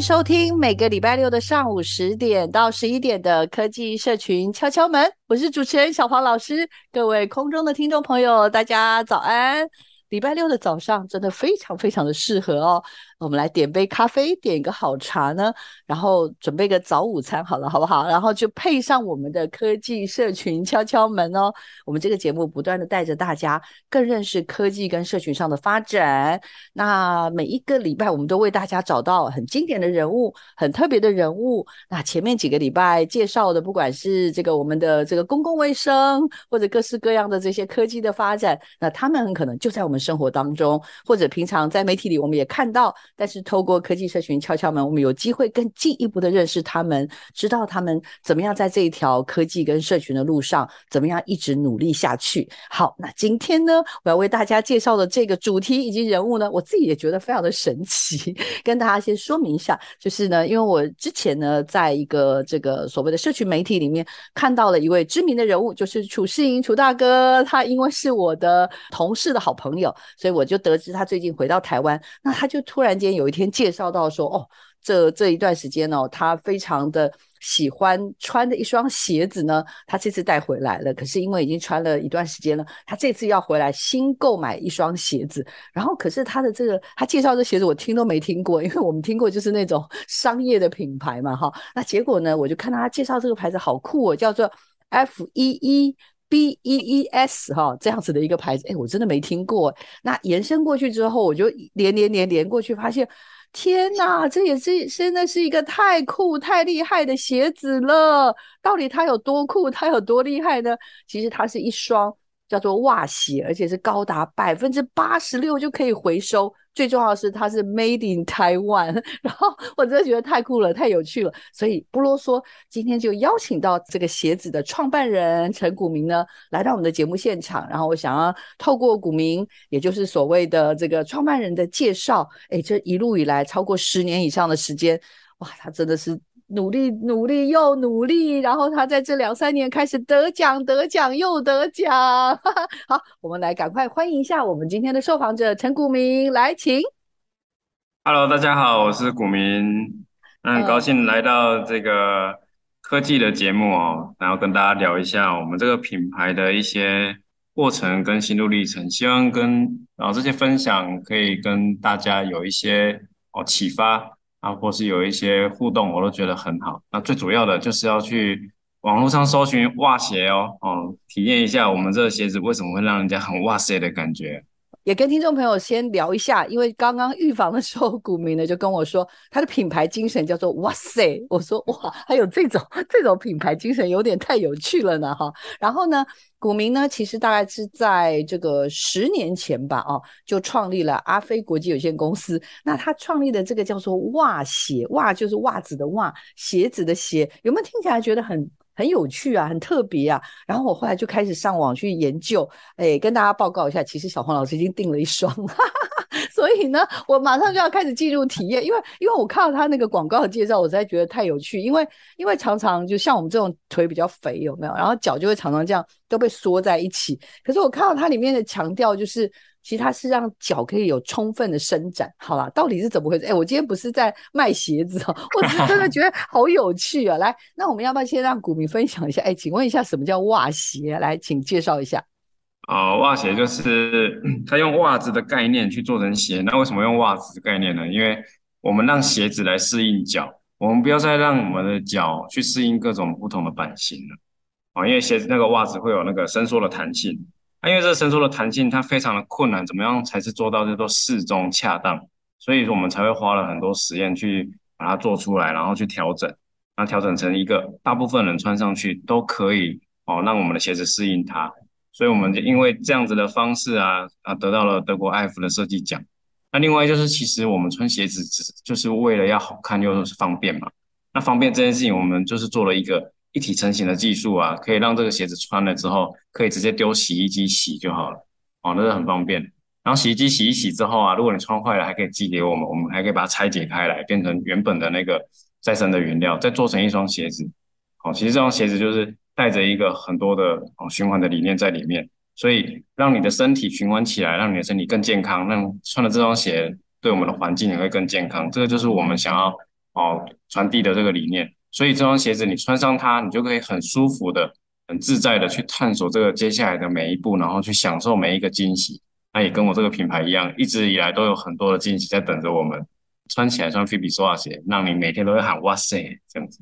收听每个礼拜六的上午十点到十一点的科技社群敲敲门，我是主持人小黄老师。各位空中的听众朋友，大家早安！礼拜六的早上真的非常非常的适合哦。我们来点杯咖啡，点一个好茶呢，然后准备个早午餐好了，好不好？然后就配上我们的科技社群敲敲门哦。我们这个节目不断的带着大家更认识科技跟社群上的发展。那每一个礼拜，我们都为大家找到很经典的人物，很特别的人物。那前面几个礼拜介绍的，不管是这个我们的这个公共卫生，或者各式各样的这些科技的发展，那他们很可能就在我们生活当中，或者平常在媒体里我们也看到。但是透过科技社群敲敲门，我们有机会更进一步的认识他们，知道他们怎么样在这一条科技跟社群的路上，怎么样一直努力下去。好，那今天呢，我要为大家介绍的这个主题以及人物呢，我自己也觉得非常的神奇，跟大家先说明一下，就是呢，因为我之前呢，在一个这个所谓的社群媒体里面看到了一位知名的人物，就是楚世营楚大哥，他因为是我的同事的好朋友，所以我就得知他最近回到台湾，那他就突然间。有一天介绍到说，哦，这这一段时间哦，他非常的喜欢穿的一双鞋子呢，他这次带回来了。可是因为已经穿了一段时间了，他这次要回来新购买一双鞋子。然后可是他的这个，他介绍这鞋子我听都没听过，因为我们听过就是那种商业的品牌嘛，哈。那结果呢，我就看到他介绍这个牌子好酷哦，叫做 F 一一。B E E S 哈，这样子的一个牌子，哎，我真的没听过。那延伸过去之后，我就连连连连过去，发现，天哪，这也是真的是一个太酷、太厉害的鞋子了。到底它有多酷，它有多厉害呢？其实它是一双叫做袜鞋，而且是高达百分之八十六就可以回收。最重要的是，它是 Made in Taiwan，然后我真的觉得太酷了，太有趣了，所以不啰嗦，今天就邀请到这个鞋子的创办人陈古明呢，来到我们的节目现场，然后我想要透过古明，也就是所谓的这个创办人的介绍，诶，这一路以来超过十年以上的时间，哇，他真的是。努力努力又努力，然后他在这两三年开始得奖得奖又得奖。好，我们来赶快欢迎一下我们今天的受访者陈古明，来请。Hello，大家好，我是古明，很高兴来到这个科技的节目哦，然后跟大家聊一下我们这个品牌的一些过程跟心路历程，希望跟然后这些分享可以跟大家有一些哦启发。啊，或是有一些互动，我都觉得很好。那最主要的就是要去网络上搜寻袜鞋哦，哦，体验一下我们这个鞋子为什么会让人家很哇塞的感觉。也跟听众朋友先聊一下，因为刚刚预防的时候，股民呢就跟我说，他的品牌精神叫做哇塞。我说哇，还有这种这种品牌精神，有点太有趣了呢哈。然后呢，股民呢其实大概是在这个十年前吧，哦，就创立了阿飞国际有限公司。那他创立的这个叫做袜鞋，袜就是袜子的袜，鞋子的鞋，有没有听起来觉得很？很有趣啊，很特别啊。然后我后来就开始上网去研究，哎，跟大家报告一下，其实小黄老师已经订了一双，哈哈哈，所以呢，我马上就要开始进入体验，因为因为我看到他那个广告的介绍，我实在觉得太有趣，因为因为常常就像我们这种腿比较肥，有没有？然后脚就会常常这样都被缩在一起。可是我看到它里面的强调就是。其实它是让脚可以有充分的伸展，好啦，到底是怎么回事？哎，我今天不是在卖鞋子哦，我是真的觉得 好有趣啊！来，那我们要不要先让股民分享一下？哎，请问一下，什么叫袜鞋？来，请介绍一下。哦，袜鞋就是 他用袜子的概念去做成鞋。那为什么用袜子的概念呢？因为我们让鞋子来适应脚，我们不要再让我们的脚去适应各种不同的版型了。啊，因为鞋子那个袜子会有那个伸缩的弹性，啊，因为这伸缩的弹性它非常的困难，怎么样才是做到这都适中恰当？所以说我们才会花了很多实验去把它做出来，然后去调整，那调整成一个大部分人穿上去都可以哦，让我们的鞋子适应它。所以我们就因为这样子的方式啊啊，得到了德国艾弗的设计奖。那另外就是，其实我们穿鞋子只就是为了要好看又是方便嘛。那方便这件事情，我们就是做了一个。一体成型的技术啊，可以让这个鞋子穿了之后，可以直接丢洗衣机洗就好了，哦，那是很方便。然后洗衣机洗一洗之后啊，如果你穿坏了，还可以寄给我们，我们还可以把它拆解开来，变成原本的那个再生的原料，再做成一双鞋子。哦，其实这双鞋子就是带着一个很多的哦循环的理念在里面，所以让你的身体循环起来，让你的身体更健康，让穿了这双鞋对我们的环境也会更健康。这个就是我们想要哦传递的这个理念。所以这双鞋子你穿上它，你就可以很舒服的、很自在的去探索这个接下来的每一步，然后去享受每一个惊喜。那也跟我这个品牌一样，一直以来都有很多的惊喜在等着我们。穿起来穿菲比索瓦鞋，让你每天都会喊哇塞这样子。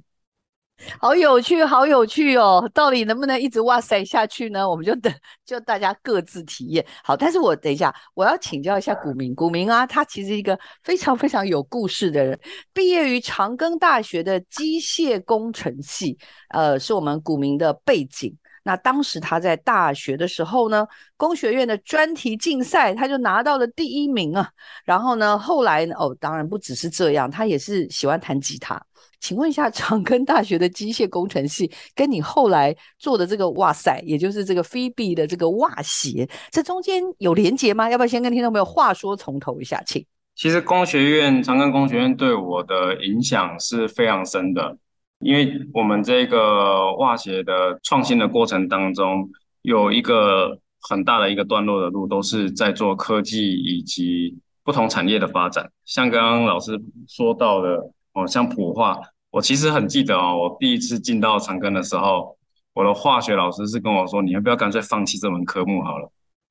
好有趣，好有趣哦！到底能不能一直哇塞下去呢？我们就等，就大家各自体验。好，但是我等一下，我要请教一下古明。古明啊，他其实一个非常非常有故事的人，毕业于长庚大学的机械工程系，呃，是我们古明的背景。那当时他在大学的时候呢，工学院的专题竞赛，他就拿到了第一名啊。然后呢，后来呢，哦，当然不只是这样，他也是喜欢弹吉他。请问一下，长庚大学的机械工程系跟你后来做的这个哇塞，也就是这个菲比的这个袜鞋，这中间有连结吗？要不要先跟听众朋友话说从头一下，请。其实工学院，长庚工学院对我的影响是非常深的，因为我们这个袜鞋的创新的过程当中，有一个很大的一个段落的路，都是在做科技以及不同产业的发展。像刚刚老师说到的。哦，像普化，我其实很记得哦，我第一次进到长庚的时候，我的化学老师是跟我说，你要不要干脆放弃这门科目好了？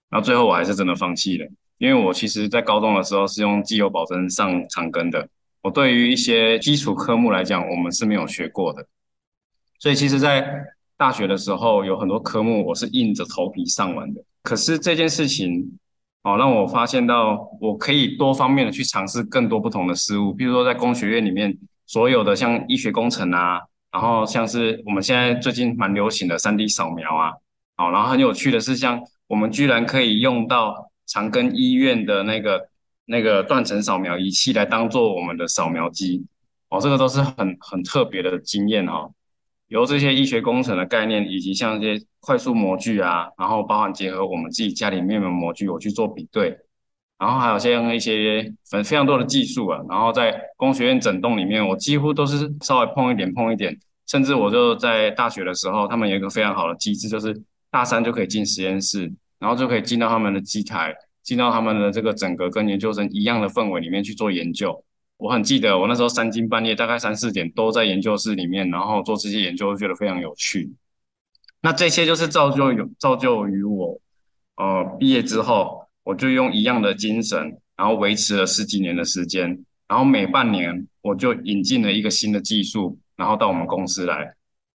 然后最后我还是真的放弃了，因为我其实在高中的时候是用机油保真上长庚的，我对于一些基础科目来讲，我们是没有学过的，所以其实，在大学的时候有很多科目我是硬着头皮上完的，可是这件事情。哦，让我发现到我可以多方面的去尝试更多不同的事物，比如说在工学院里面所有的像医学工程啊，然后像是我们现在最近蛮流行的 3D 扫描啊，好，然后很有趣的是，像我们居然可以用到长庚医院的那个那个断层扫描仪器来当做我们的扫描机，哦，这个都是很很特别的经验哈。由这些医学工程的概念，以及像这些快速模具啊，然后包含结合我们自己家里面的模具，我去做比对，然后还有像一些非非常多的技术啊，然后在工学院整栋里面，我几乎都是稍微碰一点碰一点，甚至我就在大学的时候，他们有一个非常好的机制，就是大三就可以进实验室，然后就可以进到他们的机台，进到他们的这个整个跟研究生一样的氛围里面去做研究。我很记得，我那时候三更半夜，大概三四点都在研究室里面，然后做这些研究，觉得非常有趣。那这些就是造就有造就于我，呃，毕业之后，我就用一样的精神，然后维持了十几年的时间，然后每半年我就引进了一个新的技术，然后到我们公司来，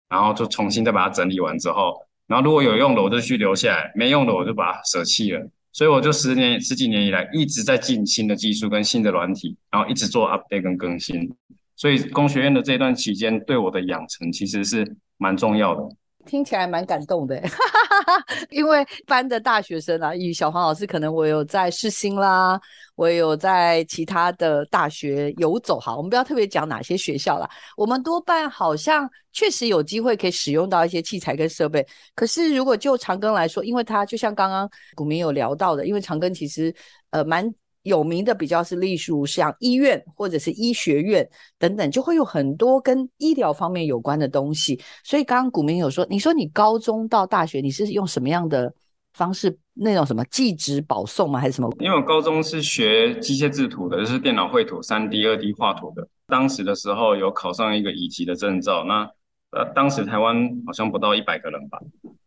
然后就重新再把它整理完之后，然后如果有用的我就去留下来，没用的我就把它舍弃了。所以我就十年十几年以来一直在进新的技术跟新的软体，然后一直做 update 跟更新。所以工学院的这段期间对我的养成其实是蛮重要的。听起来蛮感动的，哈哈哈，因为班的大学生啊，与小黄老师可能我有在世新啦，我有在其他的大学游走。哈，我们不要特别讲哪些学校啦，我们多半好像确实有机会可以使用到一些器材跟设备。可是如果就长庚来说，因为它就像刚刚古明有聊到的，因为长庚其实呃蛮。有名的比较是，例如像医院或者是医学院等等，就会有很多跟医疗方面有关的东西。所以刚刚古明有说，你说你高中到大学，你是用什么样的方式？那种什么技职保送吗？还是什么？因为我高中是学机械制图的，就是电脑绘图、三 D、二 D 画图的。当时的时候有考上一个乙级的证照。那呃，当时台湾好像不到一百个人吧，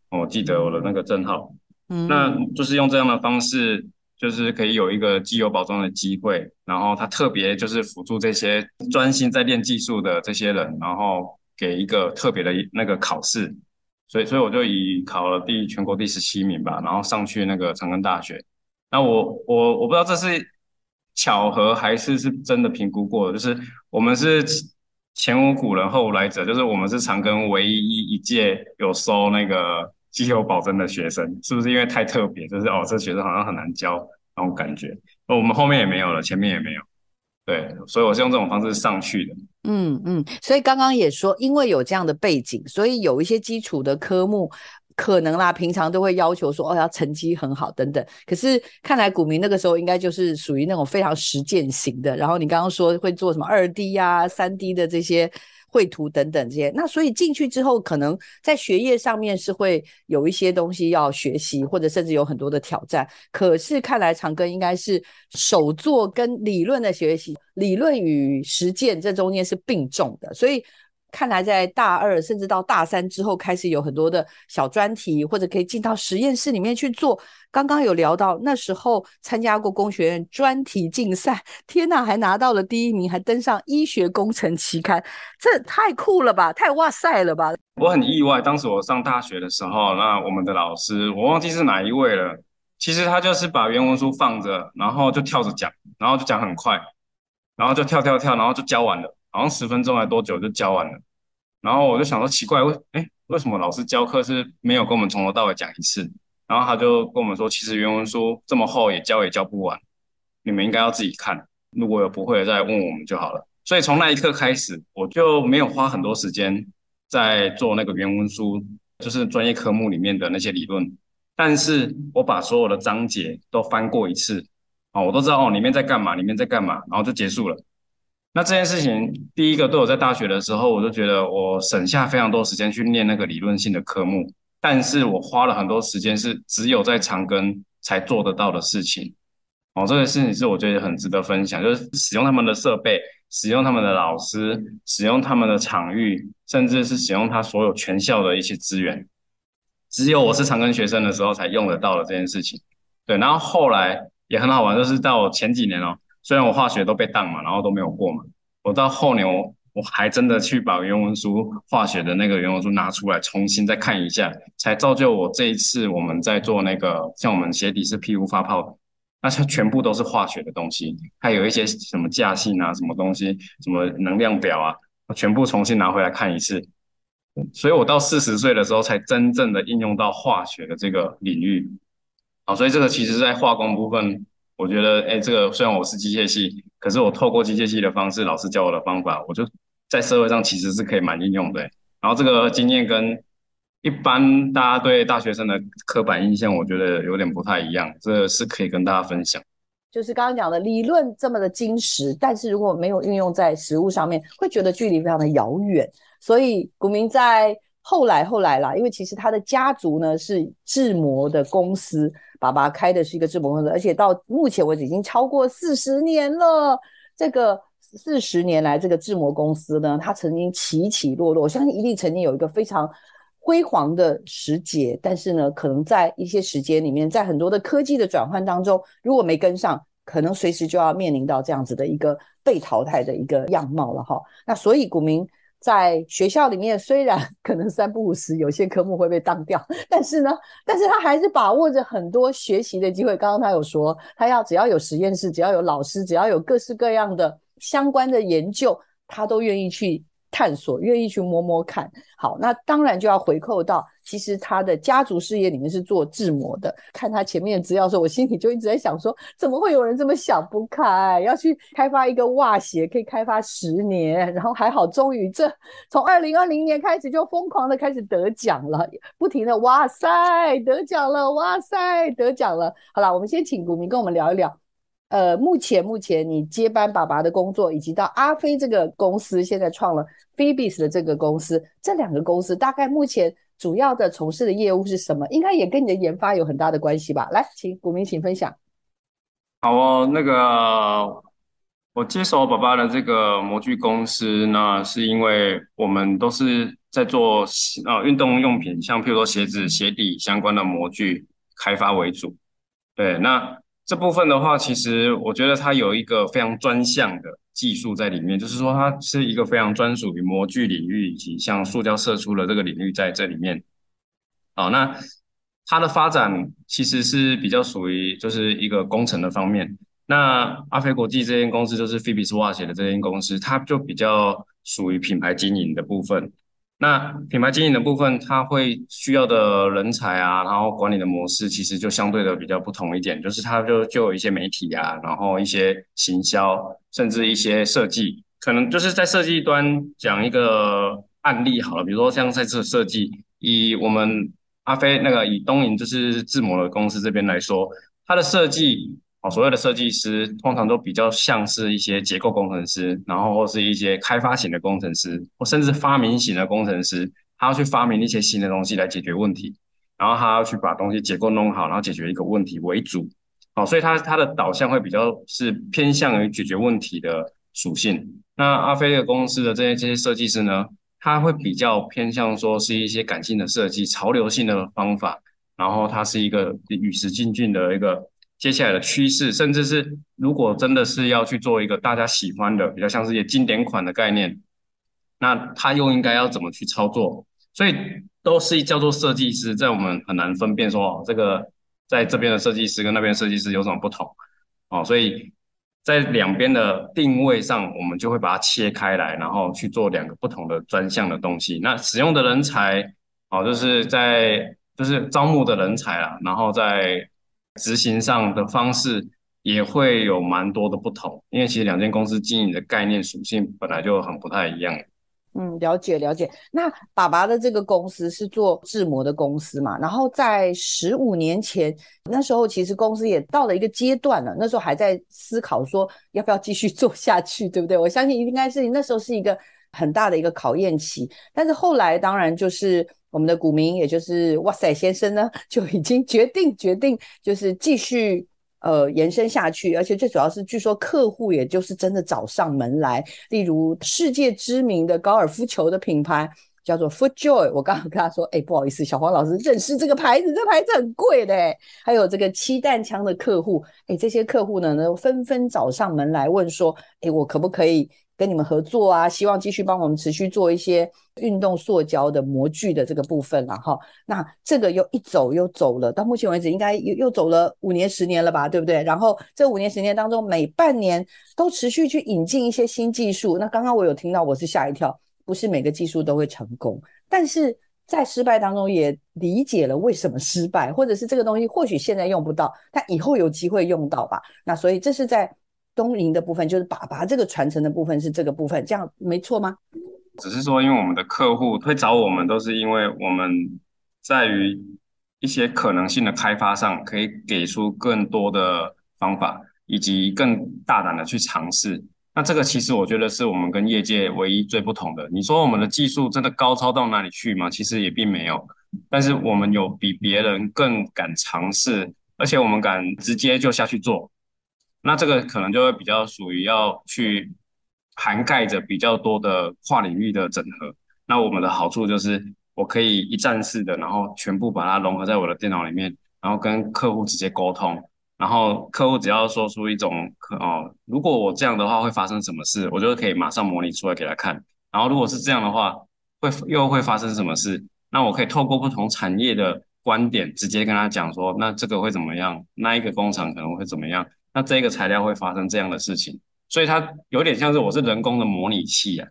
我记得我的那个证号。嗯，那就是用这样的方式。就是可以有一个机油保证的机会，然后他特别就是辅助这些专心在练技术的这些人，然后给一个特别的那个考试，所以所以我就以考了第全国第十七名吧，然后上去那个长庚大学。那我我我不知道这是巧合还是是真的评估过的，就是我们是前无古人后无来者，就是我们是长庚唯一一一届有收那个。机油保证的学生是不是因为太特别，就是哦，这学生好像很难教那种感觉？我们后面也没有了，前面也没有，对，所以我是用这种方式上去的。嗯嗯，所以刚刚也说，因为有这样的背景，所以有一些基础的科目可能啦，平常都会要求说哦，要成绩很好等等。可是看来股民那个时候应该就是属于那种非常实践型的。然后你刚刚说会做什么二 D 呀、三 D 的这些。绘图等等这些，那所以进去之后，可能在学业上面是会有一些东西要学习，或者甚至有很多的挑战。可是看来长庚应该是手作跟理论的学习，理论与实践这中间是并重的，所以。看来在大二甚至到大三之后，开始有很多的小专题，或者可以进到实验室里面去做。刚刚有聊到那时候参加过工学院专题竞赛，天呐，还拿到了第一名，还登上医学工程期刊，这太酷了吧，太哇塞了吧！我很意外，当时我上大学的时候，那我们的老师我忘记是哪一位了，其实他就是把原文书放着，然后就跳着讲，然后就讲很快，然后就跳跳跳，然后就教完了。好像十分钟还多久就教完了，然后我就想说奇怪，为诶为什么老师教课是没有跟我们从头到尾讲一次？然后他就跟我们说，其实原文书这么厚也教也教不完，你们应该要自己看，如果有不会的再问我们就好了。所以从那一刻开始，我就没有花很多时间在做那个原文书，就是专业科目里面的那些理论，但是我把所有的章节都翻过一次，啊，我都知道哦里面在干嘛，里面在干嘛，然后就结束了。那这件事情，第一个对我在大学的时候，我就觉得我省下非常多时间去念那个理论性的科目，但是我花了很多时间是只有在长庚才做得到的事情。哦，这个事情是我觉得很值得分享，就是使用他们的设备，使用他们的老师，使用他们的场域，甚至是使用他所有全校的一些资源，只有我是长庚学生的时候才用得到的这件事情。对，然后后来也很好玩，就是到前几年哦。虽然我化学都被当嘛，然后都没有过嘛，我到后年我我还真的去把原文书化学的那个原文书拿出来重新再看一下，才造就我这一次我们在做那个像我们鞋底是 PU 发泡的，那它全部都是化学的东西，还有一些什么价性啊，什么东西，什么能量表啊，我全部重新拿回来看一次，所以我到四十岁的时候才真正的应用到化学的这个领域，好，所以这个其实在化工部分。我觉得，哎，这个虽然我是机械系，可是我透过机械系的方式，老师教我的方法，我就在社会上其实是可以蛮应用的。然后这个经验跟一般大家对大学生的刻板印象，我觉得有点不太一样，这是可以跟大家分享。就是刚刚讲的理论这么的精实，但是如果没有运用在实物上面，会觉得距离非常的遥远。所以古明在。后来后来啦，因为其实他的家族呢是制模的公司，爸爸开的是一个智模公司，而且到目前为止已经超过四十年了。这个四十年来，这个智模公司呢，它曾经起起落落，我相信一定曾经有一个非常辉煌的时节，但是呢，可能在一些时间里面，在很多的科技的转换当中，如果没跟上，可能随时就要面临到这样子的一个被淘汰的一个样貌了哈。那所以股民。在学校里面，虽然可能三不五时有些科目会被当掉，但是呢，但是他还是把握着很多学习的机会。刚刚他有说，他要只要有实验室，只要有老师，只要有各式各样的相关的研究，他都愿意去。探索，愿意去摸摸看。好，那当然就要回扣到，其实他的家族事业里面是做制模的。看他前面的资料的时候，我心里就一直在想说，怎么会有人这么想不开，要去开发一个袜鞋，可以开发十年，然后还好，终于这从二零二零年开始就疯狂的开始得奖了，不停的哇塞得奖了，哇塞得奖了。好了，我们先请古明跟我们聊一聊。呃，目前目前你接班爸爸的工作，以及到阿飞这个公司，现在创了 Phoebis 的这个公司，这两个公司大概目前主要的从事的业务是什么？应该也跟你的研发有很大的关系吧？来，请股民请分享。好哦，那个我接手爸爸的这个模具公司，那是因为我们都是在做呃运动用品，像譬如说鞋子、鞋底相关的模具开发为主。对，那。这部分的话，其实我觉得它有一个非常专项的技术在里面，就是说它是一个非常专属于模具领域以及像塑胶射出的这个领域在这里面。好，那它的发展其实是比较属于就是一个工程的方面。那阿飞国际这间公司就是 Phoebus Watch 的这间公司，它就比较属于品牌经营的部分。那品牌经营的部分，它会需要的人才啊，然后管理的模式，其实就相对的比较不同一点。就是它就就有一些媒体啊，然后一些行销，甚至一些设计，可能就是在设计端讲一个案例好了，比如说像在这设计，以我们阿飞那个以东瀛就是制模的公司这边来说，它的设计。哦，所谓的设计师通常都比较像是一些结构工程师，然后或是一些开发型的工程师，或甚至发明型的工程师，他要去发明一些新的东西来解决问题，然后他要去把东西结构弄好，然后解决一个问题为主。哦，所以他他的导向会比较是偏向于解决问题的属性。那阿飞的公司的这些这些设计师呢，他会比较偏向说是一些感性的设计、潮流性的方法，然后他是一个与时俱进的一个。接下来的趋势，甚至是如果真的是要去做一个大家喜欢的，比较像是一些经典款的概念，那他又应该要怎么去操作？所以都是叫做设计师，在我们很难分辨说，哦，这个在这边的设计师跟那边的设计师有什么不同哦。所以在两边的定位上，我们就会把它切开来，然后去做两个不同的专项的东西。那使用的人才哦，就是在就是招募的人才啊，然后在。执行上的方式也会有蛮多的不同，因为其实两间公司经营的概念属性本来就很不太一样。嗯，了解了解。那爸爸的这个公司是做制模的公司嘛？然后在十五年前，那时候其实公司也到了一个阶段了，那时候还在思考说要不要继续做下去，对不对？我相信应该是那时候是一个很大的一个考验期。但是后来当然就是。我们的股民，也就是哇塞先生呢，就已经决定决定，就是继续呃延伸下去，而且最主要是，据说客户也就是真的找上门来，例如世界知名的高尔夫球的品牌叫做 FootJoy，我刚刚跟他说，哎，不好意思，小黄老师认识这个牌子，这牌子很贵的，还有这个气弹枪的客户，哎，这些客户呢，都纷纷找上门来问说，哎，我可不可以？跟你们合作啊，希望继续帮我们持续做一些运动塑胶的模具的这个部分了哈。那这个又一走又走了，到目前为止应该又又走了五年十年了吧，对不对？然后这五年十年当中，每半年都持续去引进一些新技术。那刚刚我有听到，我是吓一跳，不是每个技术都会成功，但是在失败当中也理解了为什么失败，或者是这个东西或许现在用不到，但以后有机会用到吧。那所以这是在。东瀛的部分就是爸爸这个传承的部分是这个部分，这样没错吗？只是说，因为我们的客户会找我们，都是因为我们在于一些可能性的开发上，可以给出更多的方法，以及更大胆的去尝试。那这个其实我觉得是我们跟业界唯一最不同的。你说我们的技术真的高超到哪里去吗？其实也并没有，但是我们有比别人更敢尝试，而且我们敢直接就下去做。那这个可能就会比较属于要去涵盖着比较多的跨领域的整合。那我们的好处就是，我可以一站式的，然后全部把它融合在我的电脑里面，然后跟客户直接沟通。然后客户只要说出一种哦，如果我这样的话会发生什么事，我就可以马上模拟出来给他看。然后如果是这样的话，会又会发生什么事？那我可以透过不同产业的观点，直接跟他讲说，那这个会怎么样？那一个工厂可能会怎么样？那这个材料会发生这样的事情，所以它有点像是我是人工的模拟器啊，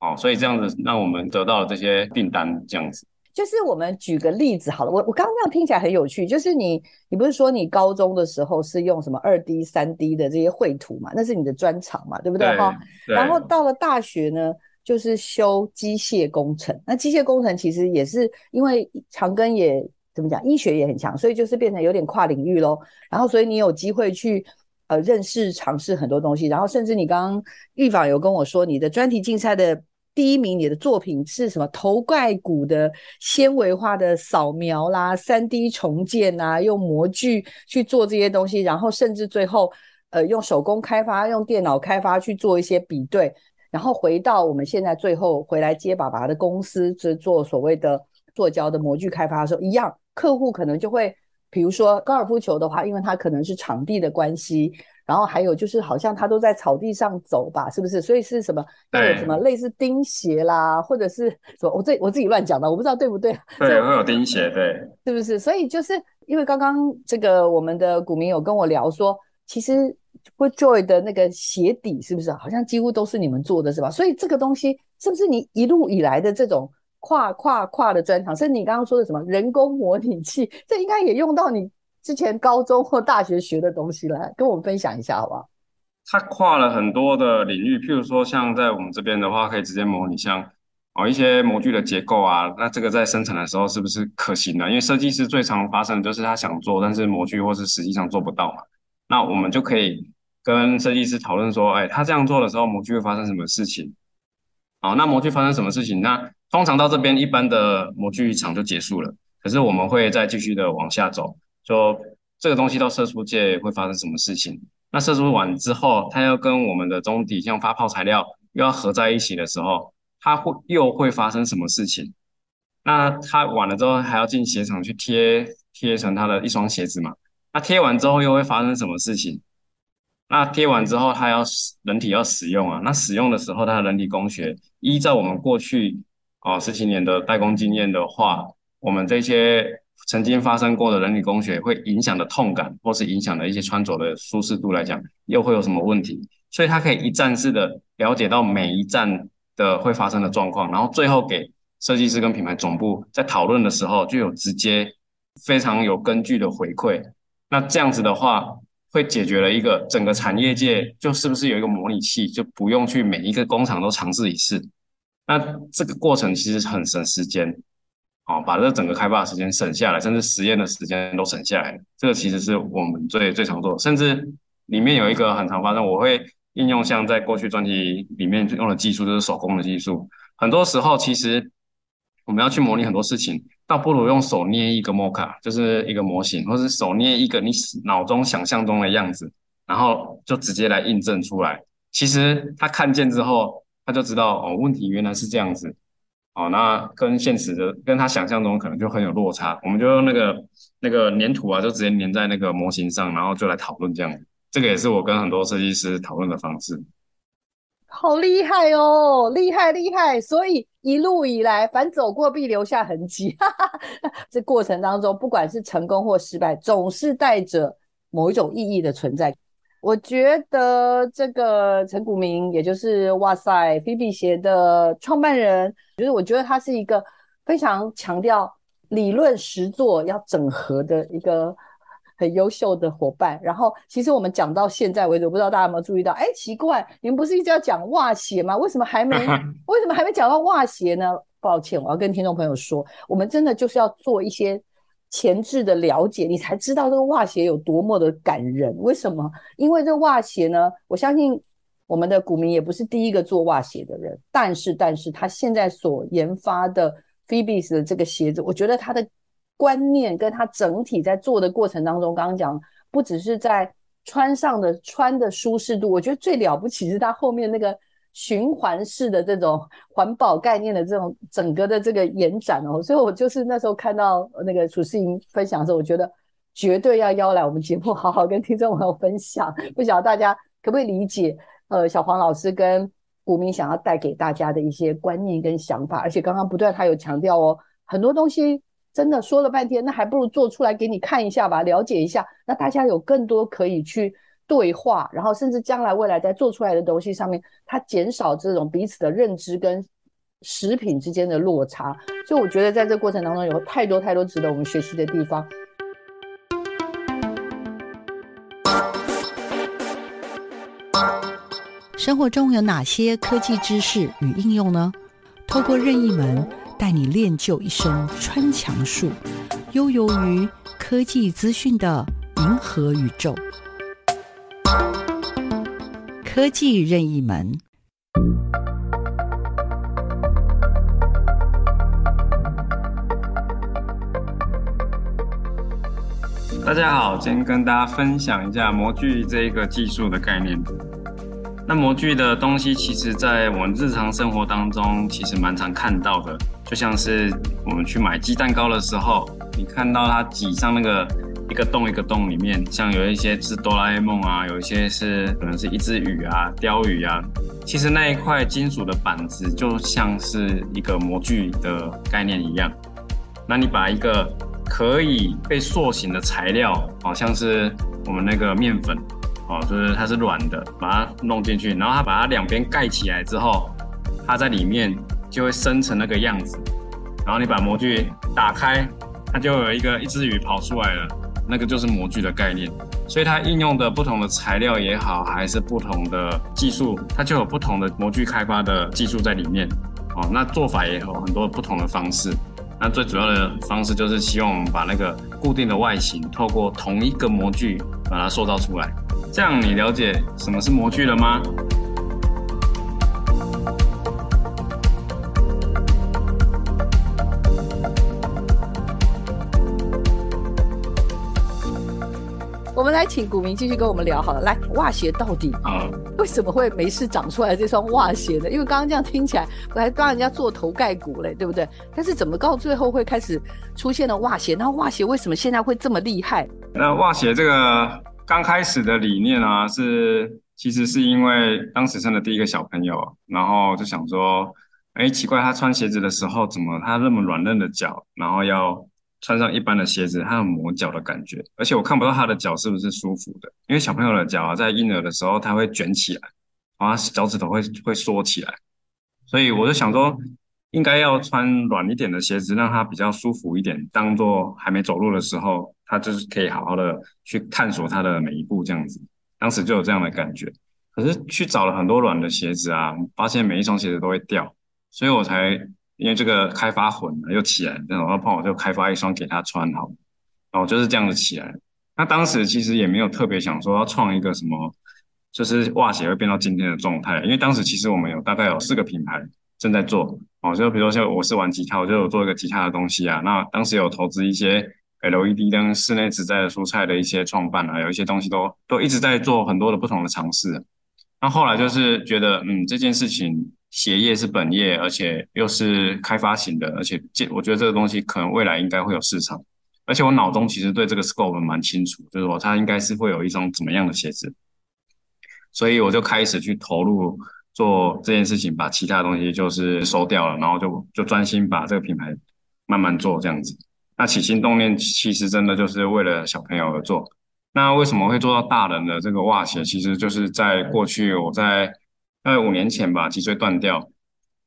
哦，所以这样子让我们得到了这些订单，这样子。就是我们举个例子好了，我我刚刚这样听起来很有趣，就是你你不是说你高中的时候是用什么二 D、三 D 的这些绘图嘛，那是你的专长嘛，对不对哈？然后到了大学呢，就是修机械工程，那机械工程其实也是因为长庚也怎么讲，医学也很强，所以就是变成有点跨领域喽。然后所以你有机会去。呃，认识尝试很多东西，然后甚至你刚刚玉坊有跟我说，你的专题竞赛的第一名，你的作品是什么？头盖骨的纤维化的扫描啦，3D 重建啊，用模具去做这些东西，然后甚至最后呃用手工开发，用电脑开发去做一些比对，然后回到我们现在最后回来接爸爸的公司，是做所谓的塑胶的模具开发的时候，一样客户可能就会。比如说高尔夫球的话，因为它可能是场地的关系，然后还有就是好像它都在草地上走吧，是不是？所以是什么？要有什么类似钉鞋啦，或者是什么？我这我自己乱讲的，我不知道对不对？对，会有钉鞋，对，是不是？所以就是因为刚刚这个我们的股民有跟我聊说，其实 FootJoy 的那个鞋底是不是好像几乎都是你们做的，是吧？所以这个东西是不是你一路以来的这种？跨跨跨的专长，甚至你刚刚说的什么人工模拟器，这应该也用到你之前高中或大学学的东西了跟我们分享一下，好不好？它跨了很多的领域，譬如说像在我们这边的话，可以直接模拟像哦一些模具的结构啊，那这个在生产的时候是不是可行的？因为设计师最常发生的就是他想做，但是模具或是实际上做不到嘛。那我们就可以跟设计师讨论说，哎，他这样做的时候，模具会发生什么事情？哦，那模具发生什么事情？那通常到这边，一般的模具厂就结束了。可是我们会再继续的往下走，说这个东西到射出界会发生什么事情？那射出完之后，它要跟我们的中底像发泡材料又要合在一起的时候，它会又会发生什么事情？那它完了之后还要进鞋厂去贴贴成它的一双鞋子嘛？那贴完之后又会发生什么事情？那贴完之后，它要使人体要使用啊。那使用的时候，它的人体工学，依照我们过去哦十几年的代工经验的话，我们这些曾经发生过的人体工学会影响的痛感，或是影响的一些穿着的舒适度来讲，又会有什么问题？所以它可以一站式的了解到每一站的会发生的状况，然后最后给设计师跟品牌总部在讨论的时候，就有直接非常有根据的回馈。那这样子的话。会解决了一个整个产业界，就是不是有一个模拟器，就不用去每一个工厂都尝试一次。那这个过程其实很省时间，好，把这整个开发的时间省下来，甚至实验的时间都省下来。这个其实是我们最最常做的，甚至里面有一个很常发生，我会应用像在过去专题里面用的技术，就是手工的技术。很多时候其实我们要去模拟很多事情。倒不如用手捏一个 mock，就是一个模型，或是手捏一个你脑中想象中的样子，然后就直接来印证出来。其实他看见之后，他就知道哦，问题原来是这样子。哦，那跟现实的，跟他想象中可能就很有落差。我们就用那个那个粘土啊，就直接粘在那个模型上，然后就来讨论这样。这个也是我跟很多设计师讨论的方式。好厉害哦，厉害厉害！所以一路以来，凡走过必留下痕迹。哈，这过程当中，不管是成功或失败，总是带着某一种意义的存在。我觉得这个陈古明，也就是哇塞菲比鞋的创办人，就是我觉得他是一个非常强调理论实作要整合的一个。很优秀的伙伴，然后其实我们讲到现在为止，我不知道大家有没有注意到，哎，奇怪，你们不是一直要讲袜鞋吗？为什么还没？为什么还没讲到袜鞋呢？抱歉，我要跟听众朋友说，我们真的就是要做一些前置的了解，你才知道这个袜鞋有多么的感人。为什么？因为这袜鞋呢，我相信我们的股民也不是第一个做袜鞋的人，但是，但是他现在所研发的 Phoebe's 的这个鞋子，我觉得他的。观念跟他整体在做的过程当中，刚刚讲不只是在穿上的穿的舒适度，我觉得最了不起是他后面那个循环式的这种环保概念的这种整个的这个延展哦，所以我就是那时候看到那个楚世莹分享的时候，我觉得绝对要邀来我们节目好好跟听众朋友分享，不晓得大家可不可以理解？呃，小黄老师跟股民想要带给大家的一些观念跟想法，而且刚刚不断他有强调哦，很多东西。真的说了半天，那还不如做出来给你看一下吧，了解一下。那大家有更多可以去对话，然后甚至将来未来在做出来的东西上面，它减少这种彼此的认知跟食品之间的落差。所以我觉得在这个过程当中有太多太多值得我们学习的地方。生活中有哪些科技知识与应用呢？透过任意门。带你练就一身穿墙术，悠游于科技资讯的银河宇宙。科技任意门。大家好，今天跟大家分享一下模具这一个技术的概念。那模具的东西，其实在我们日常生活当中，其实蛮常看到的。就像是我们去买鸡蛋糕的时候，你看到它挤上那个一个洞一个洞里面，像有一些是哆啦 A 梦啊，有一些是可能是一只鱼啊、鲷鱼啊。其实那一块金属的板子就像是一个模具的概念一样。那你把一个可以被塑形的材料，好像是我们那个面粉，哦，就是它是软的，把它弄进去，然后它把它两边盖起来之后，它在里面就会生成那个样子。然后你把模具打开，它就有一个一只鱼跑出来了，那个就是模具的概念。所以它应用的不同的材料也好，还是不同的技术，它就有不同的模具开发的技术在里面。哦，那做法也有很多不同的方式。那最主要的方式就是希望我们把那个固定的外形，透过同一个模具把它塑造出来。这样你了解什么是模具了吗？来请股民继续跟我们聊好了。来，袜鞋到底啊为什么会没事长出来这双袜鞋呢？因为刚刚这样听起来，我还帮人家做头盖骨嘞，对不对？但是怎么到最后会开始出现了袜鞋？那袜鞋为什么现在会这么厉害？那袜鞋这个刚开始的理念啊，是其实是因为当时生的第一个小朋友，然后就想说，哎，奇怪，他穿鞋子的时候怎么他那么软嫩的脚，然后要。穿上一般的鞋子，它有磨脚的感觉，而且我看不到他的脚是不是舒服的，因为小朋友的脚啊，在婴儿的时候，他会卷起来，然后脚趾头会会缩起来，所以我就想说，应该要穿软一点的鞋子，让他比较舒服一点，当做还没走路的时候，他就是可以好好的去探索他的每一步这样子。当时就有这样的感觉，可是去找了很多软的鞋子啊，发现每一双鞋子都会掉，所以我才。因为这个开发魂又起来，然后碰我就开发一双给他穿好，然后就是这样子起来。那当时其实也没有特别想说要创一个什么，就是袜鞋会变到今天的状态。因为当时其实我们有大概有四个品牌正在做，哦，就比如说像我是玩吉他，我就有做一个吉他的东西啊。那当时有投资一些 LED 灯、室内植栽的蔬菜的一些创办啊，有一些东西都都一直在做很多的不同的尝试。那后来就是觉得，嗯，这件事情。鞋业是本业，而且又是开发型的，而且这我觉得这个东西可能未来应该会有市场。而且我脑中其实对这个 scope 蛮清楚，就是说它应该是会有一双怎么样的鞋子，所以我就开始去投入做这件事情，把其他东西就是收掉了，然后就就专心把这个品牌慢慢做这样子。那起心动念其实真的就是为了小朋友而做。那为什么会做到大人的这个袜鞋？其实就是在过去我在。大概五年前吧，脊椎断掉。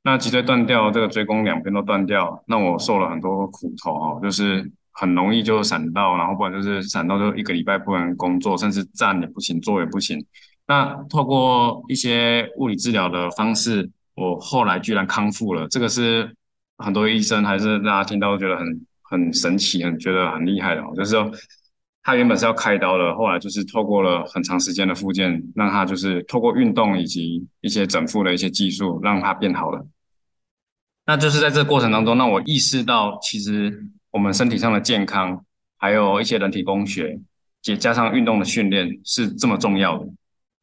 那脊椎断掉，这个椎弓两边都断掉，那我受了很多苦头哦，就是很容易就闪到，然后不然就是闪到就一个礼拜不能工作，甚至站也不行，坐也不行。那透过一些物理治疗的方式，我后来居然康复了。这个是很多医生还是大家听到觉得很很神奇，很觉得很厉害的，就是说。他原本是要开刀的，后来就是透过了很长时间的复健，让他就是透过运动以及一些整复的一些技术，让他变好了。那就是在这过程当中，让我意识到，其实我们身体上的健康，还有一些人体工学，也加上运动的训练是这么重要的，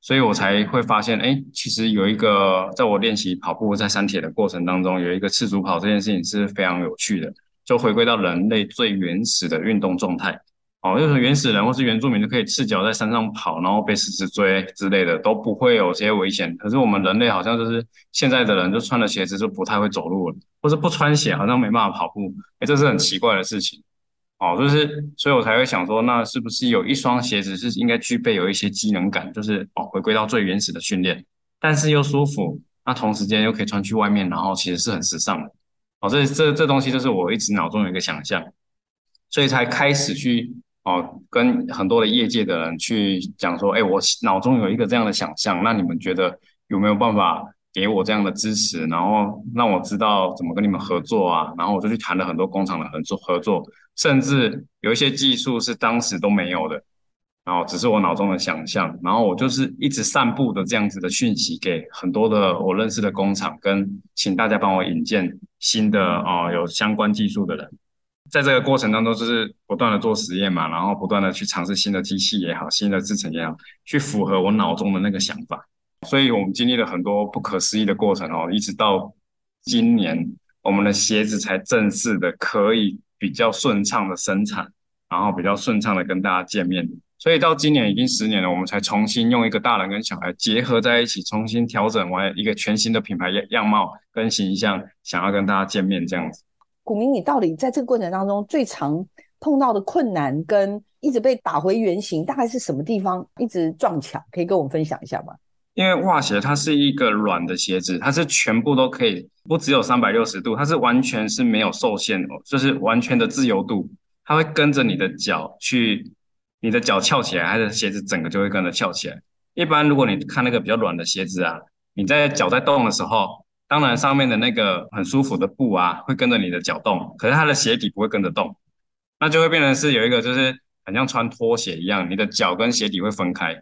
所以我才会发现，哎，其实有一个在我练习跑步在山铁的过程当中，有一个赤足跑这件事情是非常有趣的，就回归到人类最原始的运动状态。哦，就是原始人或是原住民就可以赤脚在山上跑，然后被狮子追之类的，都不会有这些危险。可是我们人类好像就是现在的人，就穿了鞋子就不太会走路了，或是不穿鞋好像没办法跑步。哎，这是很奇怪的事情。哦，就是所以我才会想说，那是不是有一双鞋子是应该具备有一些机能感，就是哦回归到最原始的训练，但是又舒服，那同时间又可以穿去外面，然后其实是很时尚的。哦，这这这东西就是我一直脑中有一个想象，所以才开始去。哦，跟很多的业界的人去讲说，哎，我脑中有一个这样的想象，那你们觉得有没有办法给我这样的支持，然后让我知道怎么跟你们合作啊？然后我就去谈了很多工厂的合作合作，甚至有一些技术是当时都没有的，然后只是我脑中的想象，然后我就是一直散布的这样子的讯息给很多的我认识的工厂，跟请大家帮我引荐新的哦有相关技术的人。在这个过程当中，就是不断的做实验嘛，然后不断的去尝试新的机器也好，新的制程也好，去符合我脑中的那个想法。所以我们经历了很多不可思议的过程哦，一直到今年，我们的鞋子才正式的可以比较顺畅的生产。然后比较顺畅的跟大家见面。所以到今年已经十年了，我们才重新用一个大人跟小孩结合在一起，重新调整完一个全新的品牌样样貌跟形象，想要跟大家见面这样子。股民，你到底在这个过程当中最常碰到的困难跟一直被打回原形，大概是什么地方一直撞墙？可以跟我们分享一下吗？因为袜鞋它是一个软的鞋子，它是全部都可以，不只有三百六十度，它是完全是没有受限的，就是完全的自由度，它会跟着你的脚去，你的脚翘起来，它的鞋子整个就会跟着翘起来。一般如果你看那个比较软的鞋子啊，你在脚在动的时候。当然，上面的那个很舒服的布啊，会跟着你的脚动，可是它的鞋底不会跟着动，那就会变成是有一个就是很像穿拖鞋一样，你的脚跟鞋底会分开。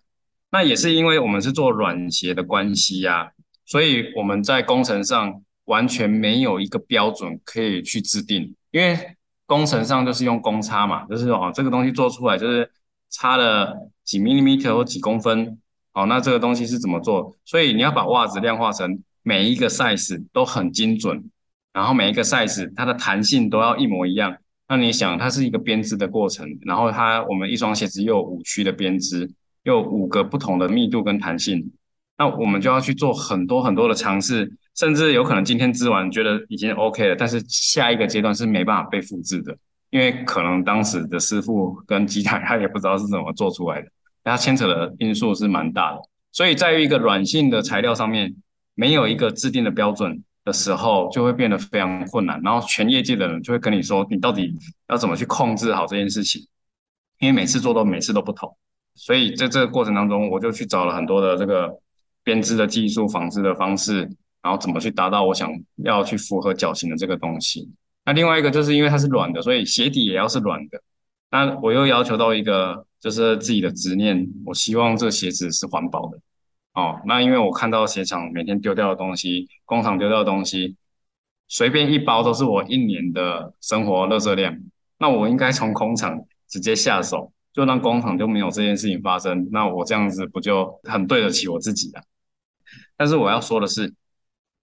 那也是因为我们是做软鞋的关系呀，所以我们在工程上完全没有一个标准可以去制定，因为工程上就是用公差嘛，就是哦这个东西做出来就是差了几 millimeter 或几公分，哦那这个东西是怎么做？所以你要把袜子量化成。每一个 size 都很精准，然后每一个 size 它的弹性都要一模一样。那你想，它是一个编织的过程，然后它我们一双鞋子又有五区的编织，又有五个不同的密度跟弹性，那我们就要去做很多很多的尝试，甚至有可能今天织完觉得已经 OK 了，但是下一个阶段是没办法被复制的，因为可能当时的师傅跟机台 他也不知道是怎么做出来的，它牵扯的因素是蛮大的，所以在于一个软性的材料上面。没有一个制定的标准的时候，就会变得非常困难。然后全业界的人就会跟你说，你到底要怎么去控制好这件事情？因为每次做都每次都不同，所以在这个过程当中，我就去找了很多的这个编织的技术、纺织的方式，然后怎么去达到我想要去符合脚型的这个东西。那另外一个就是因为它是软的，所以鞋底也要是软的。那我又要求到一个就是自己的执念，我希望这个鞋子是环保的。哦，那因为我看到鞋厂每天丢掉的东西，工厂丢掉的东西，随便一包都是我一年的生活垃圾量。那我应该从工厂直接下手，就让工厂就没有这件事情发生。那我这样子不就很对得起我自己了？但是我要说的是，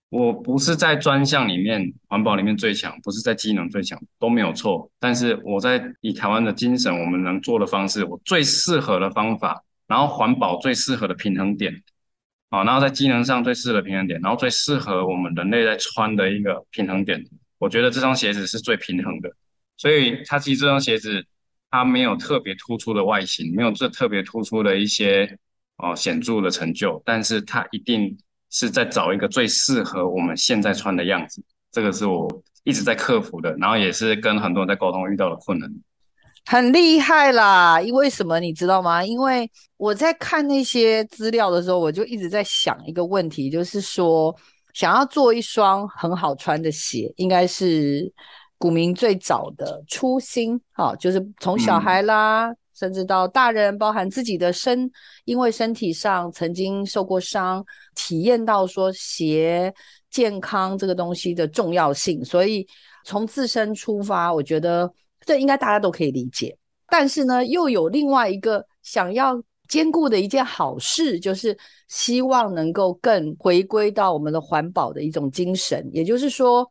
我不是在专项里面环保里面最强，不是在机能最强，都没有错。但是我在以台湾的精神，我们能做的方式，我最适合的方法，然后环保最适合的平衡点。好，然后在机能上最适合平衡点，然后最适合我们人类在穿的一个平衡点，我觉得这双鞋子是最平衡的。所以它其实这双鞋子它没有特别突出的外形，没有这特别突出的一些哦显著的成就，但是它一定是在找一个最适合我们现在穿的样子。这个是我一直在克服的，然后也是跟很多人在沟通遇到的困难。很厉害啦！因为什么你知道吗？因为我在看那些资料的时候，我就一直在想一个问题，就是说，想要做一双很好穿的鞋，应该是股民最早的初心。好，就是从小孩啦，嗯、甚至到大人，包含自己的身，因为身体上曾经受过伤，体验到说鞋健康这个东西的重要性，所以从自身出发，我觉得。这应该大家都可以理解，但是呢，又有另外一个想要兼顾的一件好事，就是希望能够更回归到我们的环保的一种精神。也就是说，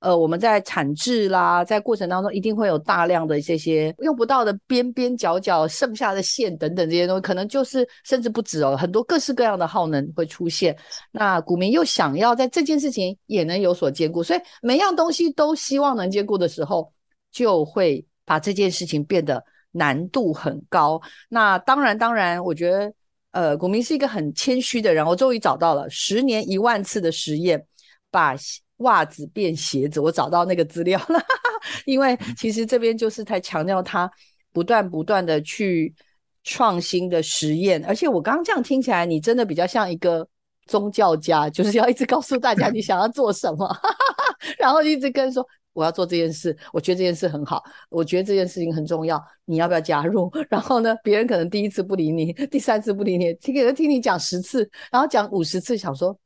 呃，我们在产制啦，在过程当中一定会有大量的这些用不到的边边角角、剩下的线等等这些东西，可能就是甚至不止哦，很多各式各样的耗能会出现。那股民又想要在这件事情也能有所兼顾，所以每样东西都希望能兼顾的时候。就会把这件事情变得难度很高。那当然，当然，我觉得，呃，股民是一个很谦虚的人。我终于找到了十年一万次的实验，把袜子变鞋子。我找到那个资料了，因为其实这边就是在强调他不断不断的去创新的实验。而且我刚刚这样听起来，你真的比较像一个宗教家，就是要一直告诉大家你想要做什么，然后一直跟说。我要做这件事，我觉得这件事很好，我觉得这件事情很重要，你要不要加入？然后呢，别人可能第一次不理你，第三次不理你，听给他听你讲十次，然后讲五十次，想说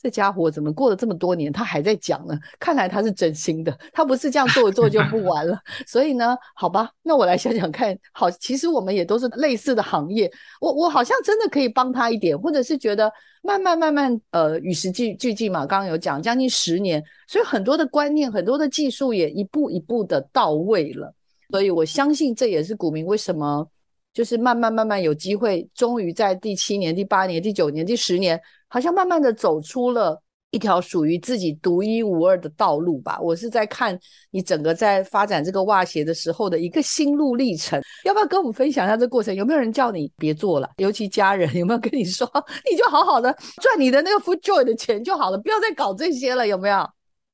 这家伙怎么过了这么多年，他还在讲呢？看来他是真心的，他不是这样做一做就不 玩了。所以呢，好吧，那我来想想看。好，其实我们也都是类似的行业，我我好像真的可以帮他一点，或者是觉得。慢慢慢慢，呃，与时俱俱进嘛。刚刚有讲将近十年，所以很多的观念、很多的技术也一步一步的到位了。所以我相信这也是股民为什么就是慢慢慢慢有机会，终于在第七年、第八年、第九年、第十年，好像慢慢的走出了。一条属于自己独一无二的道路吧。我是在看你整个在发展这个袜鞋的时候的一个心路历程，要不要跟我们分享一下这过程？有没有人叫你别做了？尤其家人有没有跟你说，你就好好的赚你的那个 FootJoy 的钱就好了，不要再搞这些了？有没有？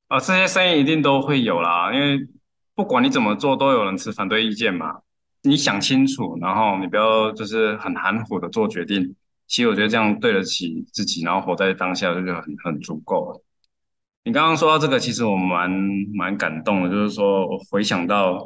啊，这些声音一定都会有啦，因为不管你怎么做，都有人持反对意见嘛。你想清楚，然后你不要就是很含糊的做决定。其实我觉得这样对得起自己，然后活在当下，这就很很足够了。你刚刚说到这个，其实我蛮蛮感动的，就是说我回想到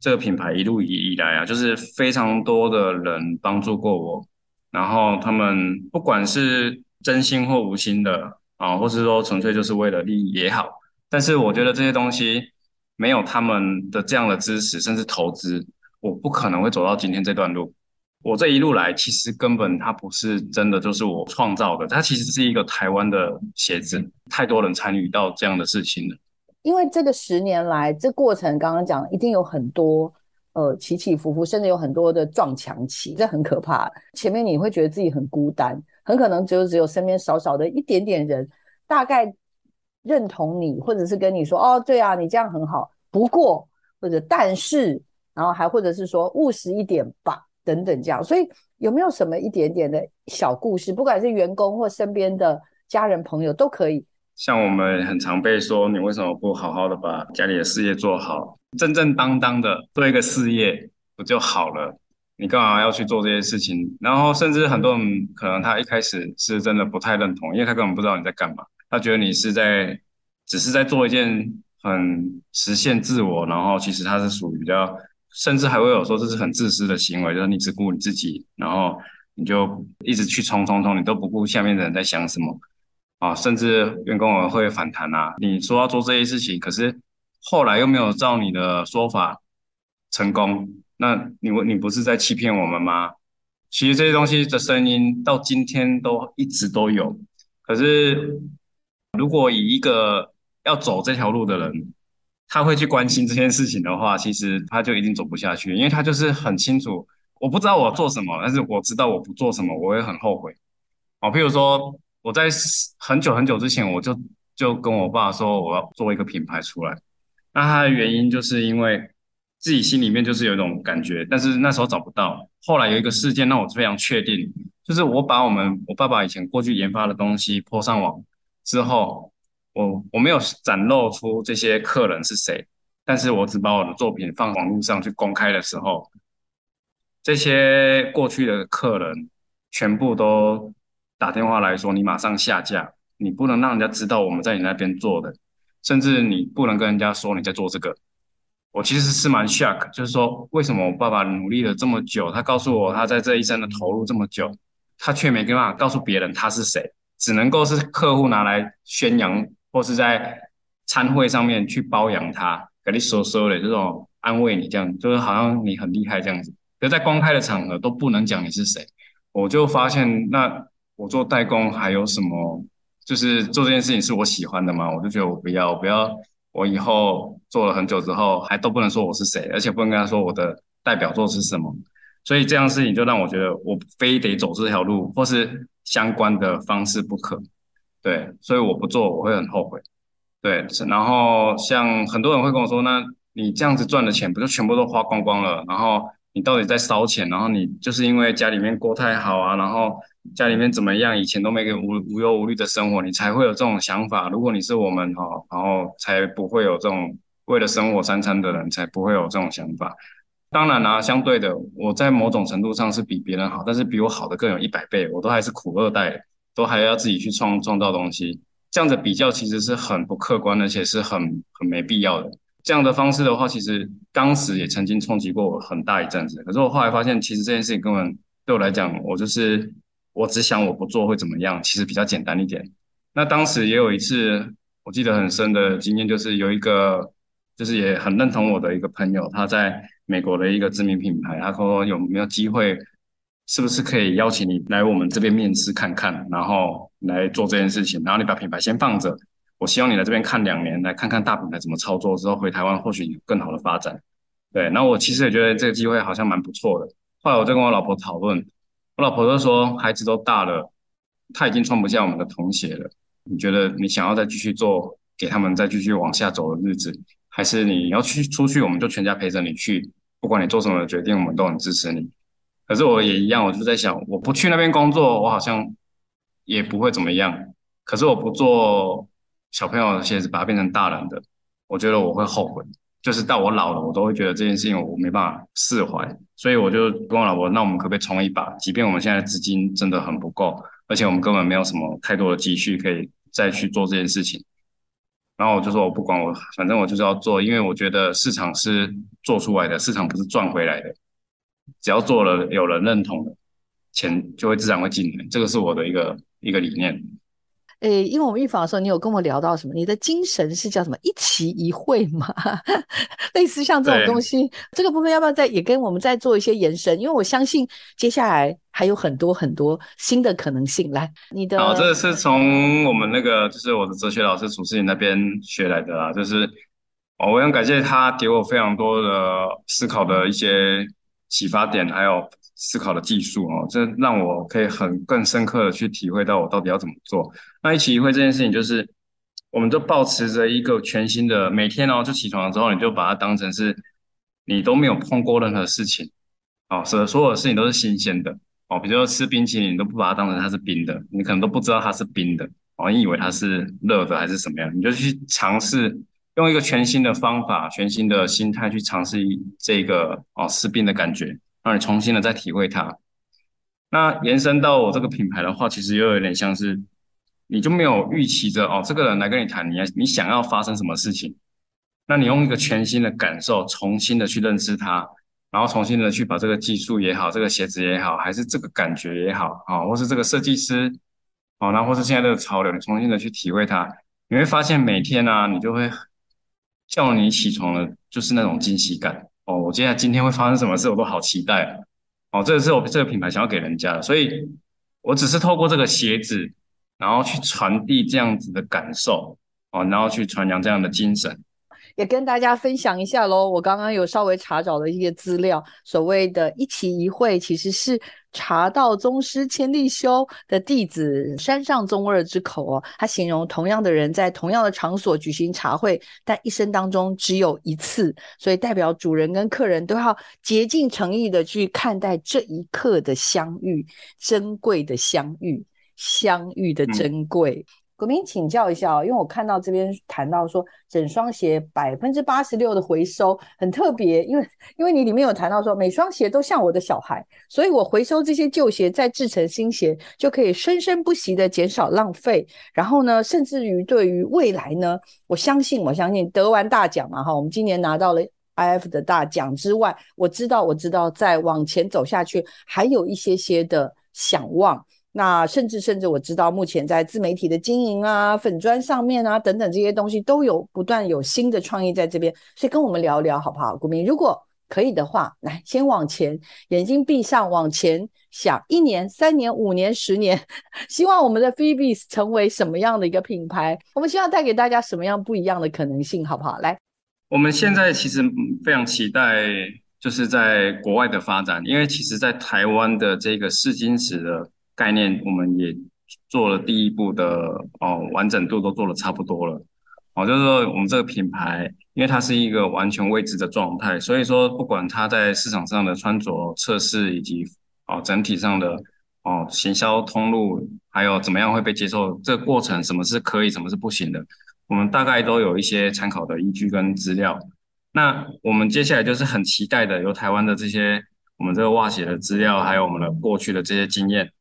这个品牌一路以以来啊，就是非常多的人帮助过我，然后他们不管是真心或无心的啊，或是说纯粹就是为了利益也好，但是我觉得这些东西没有他们的这样的支持，甚至投资，我不可能会走到今天这段路。我这一路来，其实根本它不是真的，就是我创造的，它其实是一个台湾的鞋子，太多人参与到这样的事情了。因为这个十年来，这过程刚刚讲，一定有很多呃起起伏伏，甚至有很多的撞墙期，这很可怕。前面你会觉得自己很孤单，很可能只有只有身边少少的一点点人，大概认同你，或者是跟你说，哦，对啊，你这样很好。不过或者但是，然后还或者是说务实一点吧。等等，这样，所以有没有什么一点点的小故事，不管是员工或身边的家人朋友都可以。像我们很常被说，你为什么不好好的把家里的事业做好，正正当当的做一个事业不就好了？你干嘛要去做这些事情？然后甚至很多人可能他一开始是真的不太认同，因为他根本不知道你在干嘛，他觉得你是在只是在做一件很实现自我，然后其实他是属于比较。甚至还会有说这是很自私的行为，就是你只顾你自己，然后你就一直去冲冲冲，你都不顾下面的人在想什么啊！甚至员工们会反弹啊，你说要做这些事情，可是后来又没有照你的说法成功，那你你不是在欺骗我们吗？其实这些东西的声音到今天都一直都有，可是如果以一个要走这条路的人，他会去关心这件事情的话，其实他就一定走不下去，因为他就是很清楚，我不知道我做什么，但是我知道我不做什么，我会很后悔。哦，譬如说我在很久很久之前，我就就跟我爸说我要做一个品牌出来，那他的原因就是因为自己心里面就是有一种感觉，但是那时候找不到。后来有一个事件让我非常确定，就是我把我们我爸爸以前过去研发的东西泼上网之后。我我没有展露出这些客人是谁，但是我只把我的作品放网络上去公开的时候，这些过去的客人全部都打电话来说，你马上下架，你不能让人家知道我们在你那边做的，甚至你不能跟人家说你在做这个。我其实是蛮 shock，就是说为什么我爸爸努力了这么久，他告诉我他在这一生的投入这么久，他却没办法告诉别人他是谁，只能够是客户拿来宣扬。或是在餐会上面去包养他，给你说说的这种安慰你，这样就是好像你很厉害这样子。可在公开的场合都不能讲你是谁，我就发现那我做代工还有什么？就是做这件事情是我喜欢的吗？我就觉得我不要，不要，我以后做了很久之后还都不能说我是谁，而且不能跟他说我的代表作是什么。所以这样事情就让我觉得我非得走这条路，或是相关的方式不可。对，所以我不做，我会很后悔。对，然后像很多人会跟我说，那你这样子赚的钱不就全部都花光光了？然后你到底在烧钱？然后你就是因为家里面过太好啊，然后家里面怎么样，以前都没给无无忧无虑的生活，你才会有这种想法。如果你是我们哈，然后才不会有这种为了生活三餐的人，才不会有这种想法。当然啦，相对的，我在某种程度上是比别人好，但是比我好的更有一百倍，我都还是苦二代。都还要自己去创创造东西，这样的比较其实是很不客观，而且是很很没必要的。这样的方式的话，其实当时也曾经冲击过我很大一阵子。可是我后来发现，其实这件事情根本对我来讲，我就是我只想我不做会怎么样，其实比较简单一点。那当时也有一次我记得很深的经验，就是有一个就是也很认同我的一个朋友，他在美国的一个知名品牌，他说有没有机会。是不是可以邀请你来我们这边面试看看，然后来做这件事情，然后你把品牌先放着。我希望你来这边看两年，来看看大品牌怎么操作，之后回台湾或许有更好的发展。对，那我其实也觉得这个机会好像蛮不错的。后来我就跟我老婆讨论，我老婆就说孩子都大了，他已经穿不下我们的童鞋了。你觉得你想要再继续做，给他们再继续往下走的日子，还是你要去出去，我们就全家陪着你去，不管你做什么决定，我们都很支持你。可是我也一样，我就在想，我不去那边工作，我好像也不会怎么样。可是我不做小朋友的鞋子，把它变成大人的，我觉得我会后悔。就是到我老了，我都会觉得这件事情我没办法释怀。所以我就跟我老婆，那我们可不可以冲一把？即便我们现在资金真的很不够，而且我们根本没有什么太多的积蓄可以再去做这件事情。然后我就说我不管我，反正我就是要做，因为我觉得市场是做出来的，市场不是赚回来的。只要做了，有人认同的，钱就会自然会进来。这个是我的一个一个理念。诶，因为我们预防的时候，你有跟我聊到什么？你的精神是叫什么？一期一会吗？类似像这种东西，这个部分要不要再也跟我们再做一些延伸？因为我相信接下来还有很多很多新的可能性。来，你的好，这个是从我们那个就是我的哲学老师楚世颖那边学来的啦。就是哦，我很感谢他给我非常多的思考的一些启发点，还有。思考的技术哦，这让我可以很更深刻的去体会到我到底要怎么做。那一起一会这件事情，就是我们就保持着一个全新的每天哦，就起床了之后，你就把它当成是你都没有碰过任何事情哦，所所有的事情都是新鲜的哦。比如说吃冰淇淋，你都不把它当成它是冰的，你可能都不知道它是冰的哦，你以为它是热的还是什么样，你就去尝试用一个全新的方法、全新的心态去尝试这个哦吃冰的感觉。让你重新的再体会它。那延伸到我这个品牌的话，其实又有点像是，你就没有预期着哦，这个人来跟你谈，你你想要发生什么事情？那你用一个全新的感受，重新的去认识他，然后重新的去把这个技术也好，这个鞋子也好，还是这个感觉也好，啊，或是这个设计师，哦，然后或是现在这个潮流，你重新的去体会它，你会发现每天呢、啊，你就会叫你起床了，就是那种惊喜感。哦，我接下来今天会发生什么事，我都好期待！哦，这个是我这个品牌想要给人家的，所以我只是透过这个鞋子，然后去传递这样子的感受，哦，然后去传扬这样的精神。也跟大家分享一下喽，我刚刚有稍微查找了一些资料，所谓的一期一会，其实是茶道宗师千利休的弟子山上宗二之口哦，他形容同样的人在同样的场所举行茶会，但一生当中只有一次，所以代表主人跟客人都要竭尽诚意的去看待这一刻的相遇，珍贵的相遇，相遇的珍贵。嗯国民请教一下，因为我看到这边谈到说，整双鞋百分之八十六的回收很特别，因为因为你里面有谈到说，每双鞋都像我的小孩，所以我回收这些旧鞋再制成新鞋，就可以生生不息的减少浪费。然后呢，甚至于对于未来呢，我相信我相信得完大奖嘛哈，我们今年拿到了 IF 的大奖之外，我知道我知道再往前走下去，还有一些些的想望。那甚至甚至我知道，目前在自媒体的经营啊、粉砖上面啊等等这些东西，都有不断有新的创意在这边，所以跟我们聊聊好不好？股民，如果可以的话，来先往前，眼睛闭上，往前想一年、三年、五年、十年，希望我们的 Phoebis 成为什么样的一个品牌？我们希望带给大家什么样不一样的可能性，好不好？来，我们现在其实非常期待，就是在国外的发展，因为其实在台湾的这个试金石的。概念我们也做了第一步的哦，完整度都做了差不多了哦，就是说我们这个品牌，因为它是一个完全未知的状态，所以说不管它在市场上的穿着测试以及哦整体上的哦行销通路，还有怎么样会被接受，这个过程什么是可以，什么是不行的，我们大概都有一些参考的依据跟资料。那我们接下来就是很期待的，由台湾的这些我们这个袜鞋的资料，还有我们的过去的这些经验。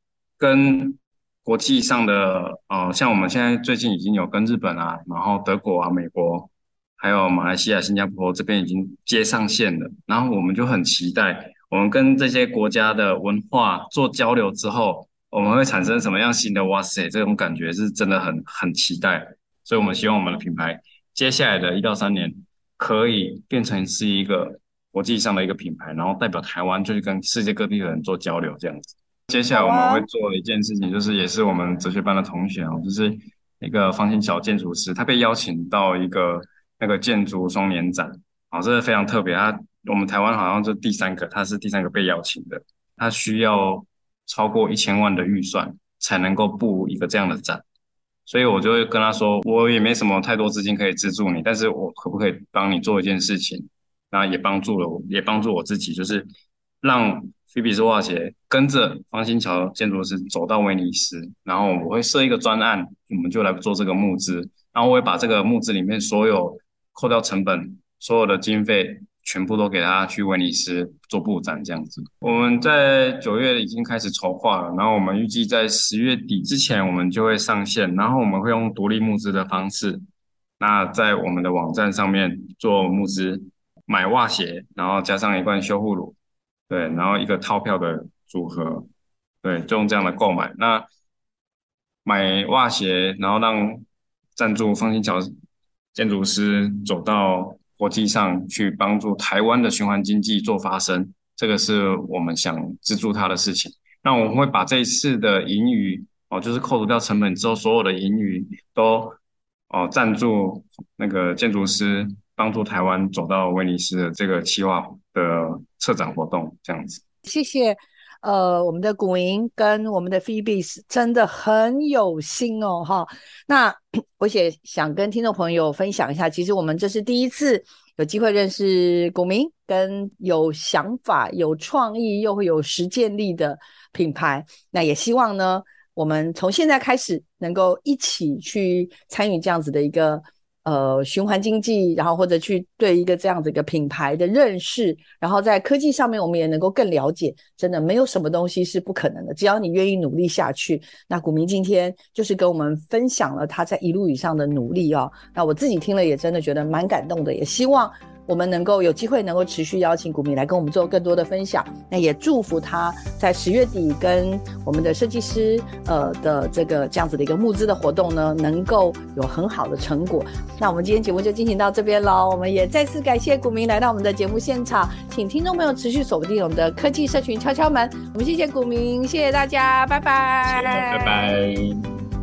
跟国际上的，呃，像我们现在最近已经有跟日本啊，然后德国啊、美国，还有马来西亚、新加坡这边已经接上线了，然后我们就很期待，我们跟这些国家的文化做交流之后，我们会产生什么样新的哇塞，这种感觉是真的很很期待，所以我们希望我们的品牌接下来的一到三年可以变成是一个国际上的一个品牌，然后代表台湾就是跟世界各地的人做交流这样子。接下来我们会做一件事情，就是也是我们哲学班的同学哦，就是一个方心桥建筑师，他被邀请到一个那个建筑双年展，啊，这是非常特别。他我们台湾好像是第三个，他是第三个被邀请的，他需要超过一千万的预算才能够布一个这样的展，所以我就会跟他说，我也没什么太多资金可以资助你，但是我可不可以帮你做一件事情？那也帮助了我，也帮助我自己，就是让菲比斯画协跟着方新桥建筑师走到威尼斯，然后我会设一个专案，我们就来做这个募资，然后我会把这个募资里面所有扣掉成本，所有的经费全部都给他去威尼斯做布展这样子。我们在九月已经开始筹划了，然后我们预计在十月底之前我们就会上线，然后我们会用独立募资的方式，那在我们的网站上面做募资。买袜鞋，然后加上一罐修护乳，对，然后一个套票的组合，对，就用这样的购买。那买袜鞋，然后让赞助方新桥建筑师走到国际上去，帮助台湾的循环经济做发声，这个是我们想资助他的事情。那我们会把这一次的盈余，哦，就是扣除掉成本之后，所有的盈余都哦赞助那个建筑师。帮助台湾走到威尼斯的这个企划的策展活动，这样子。谢谢，呃，我们的古明跟我们的 Phoebe 真的很有心哦，哈。那 我也想跟听众朋友分享一下，其实我们这是第一次有机会认识古明，跟有想法、有创意又会有实践力的品牌。那也希望呢，我们从现在开始能够一起去参与这样子的一个。呃，循环经济，然后或者去对一个这样子一个品牌的认识，然后在科技上面，我们也能够更了解。真的没有什么东西是不可能的，只要你愿意努力下去。那股民今天就是跟我们分享了他在一路以上的努力哦。那我自己听了也真的觉得蛮感动的，也希望。我们能够有机会能够持续邀请古明来跟我们做更多的分享，那也祝福他在十月底跟我们的设计师呃的这个这样子的一个募资的活动呢，能够有很好的成果。那我们今天节目就进行到这边喽，我们也再次感谢古明来到我们的节目现场，请听众朋友持续锁定我们的科技社群敲敲门。我们谢谢古明，谢谢大家，拜拜，拜拜。